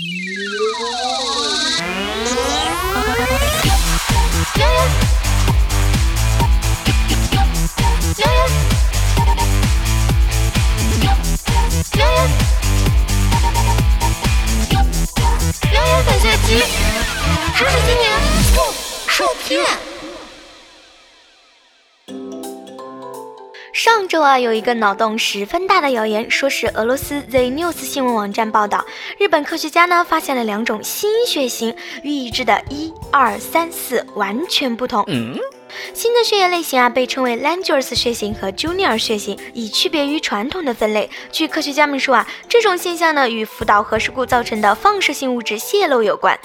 上周啊，有一个脑洞十分大的谣言，说是俄罗斯 The News 新闻网站报道，日本科学家呢发现了两种新血型，与已知的一二三四完全不同。新的血液类型啊，被称为 Langer's 血型和 Junior 血型，以区别于传统的分类。据科学家们说啊，这种现象呢，与福岛核事故造成的放射性物质泄漏有关。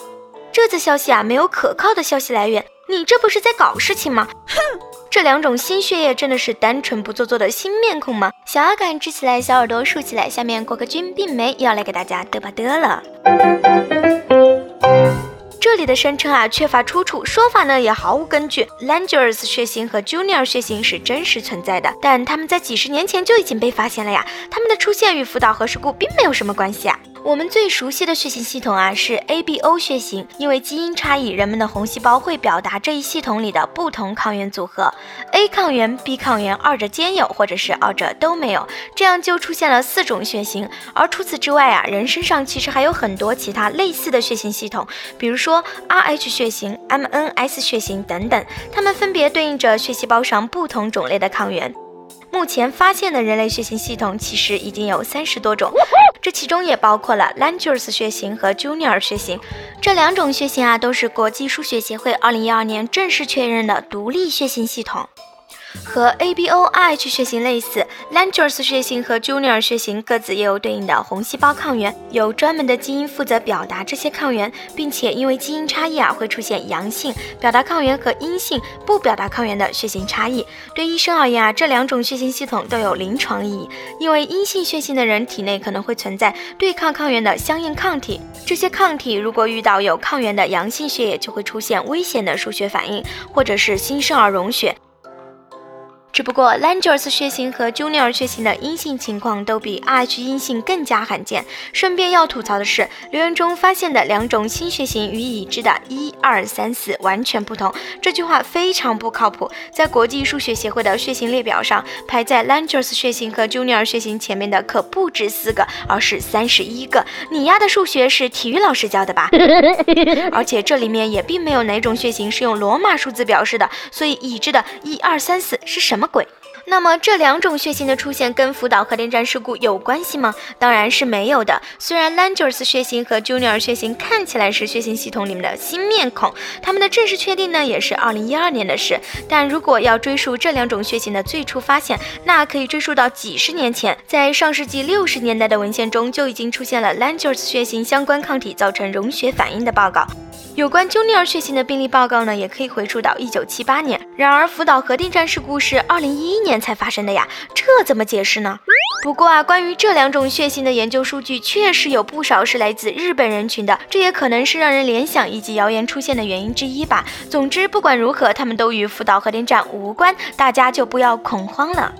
这则消息啊，没有可靠的消息来源，你这不是在搞事情吗？哼！这两种新血液真的是单纯不做作的新面孔吗？小阿感支起来，小耳朵竖起来。下面郭克军并没要来给大家嘚吧嘚了。这里的声称啊缺乏出处，说法呢也毫无根据。Langer's 血型和 Junior 血型是真实存在的，但他们在几十年前就已经被发现了呀。他们的出现与福岛核事故并没有什么关系啊。我们最熟悉的血型系统啊是 ABO 血型，因为基因差异，人们的红细胞会表达这一系统里的不同抗原组合，A 抗原、B 抗原二者兼有，或者是二者都没有，这样就出现了四种血型。而除此之外啊，人身上其实还有很多其他类似的血型系统，比如说 Rh 血型、MNS 血型等等，它们分别对应着血细胞上不同种类的抗原。目前发现的人类血型系统其实已经有三十多种，这其中也包括了 Langer's 血型和 Junior 血型。这两种血型啊，都是国际输血协会2012年正式确认的独立血型系统。和 ABOIH 血型类似，Langer's 血型和 Junior 血型各自也有对应的红细胞抗原，有专门的基因负责表达这些抗原，并且因为基因差异啊，会出现阳性表达抗原和阴性不表达抗原的血型差异。对医生而言啊，这两种血型系统都有临床意义，因为阴性血型的人体内可能会存在对抗抗原的相应抗体，这些抗体如果遇到有抗原的阳性血液，就会出现危险的输血反应，或者是新生儿溶血。只不过 Langer's 血型和 Junior 血型的阴性情况都比 Rh 阴性更加罕见。顺便要吐槽的是，留言中发现的两种新血型与已知的一二三四完全不同，这句话非常不靠谱。在国际数学协会的血型列表上，排在 Langer's 血型和 Junior 血型前面的可不止四个，而是三十一个。你丫的数学是体育老师教的吧？而且这里面也并没有哪种血型是用罗马数字表示的，所以已知的一二三四是什么？鬼，那么这两种血型的出现跟福岛核电站事故有关系吗？当然是没有的。虽然 Langer's 血型和 Junior 血型看起来是血型系统里面的新面孔，他们的正式确定呢也是二零一二年的事。但如果要追溯这两种血型的最初发现，那可以追溯到几十年前，在上世纪六十年代的文献中就已经出现了 Langer's 血型相关抗体造成溶血反应的报告。有关 Junior 血型的病例报告呢，也可以回溯到一九七八年。然而，福岛核电站事故是二零一一年才发生的呀，这怎么解释呢？不过啊，关于这两种血型的研究数据，确实有不少是来自日本人群的，这也可能是让人联想以及谣言出现的原因之一吧。总之，不管如何，他们都与福岛核电站无关，大家就不要恐慌了。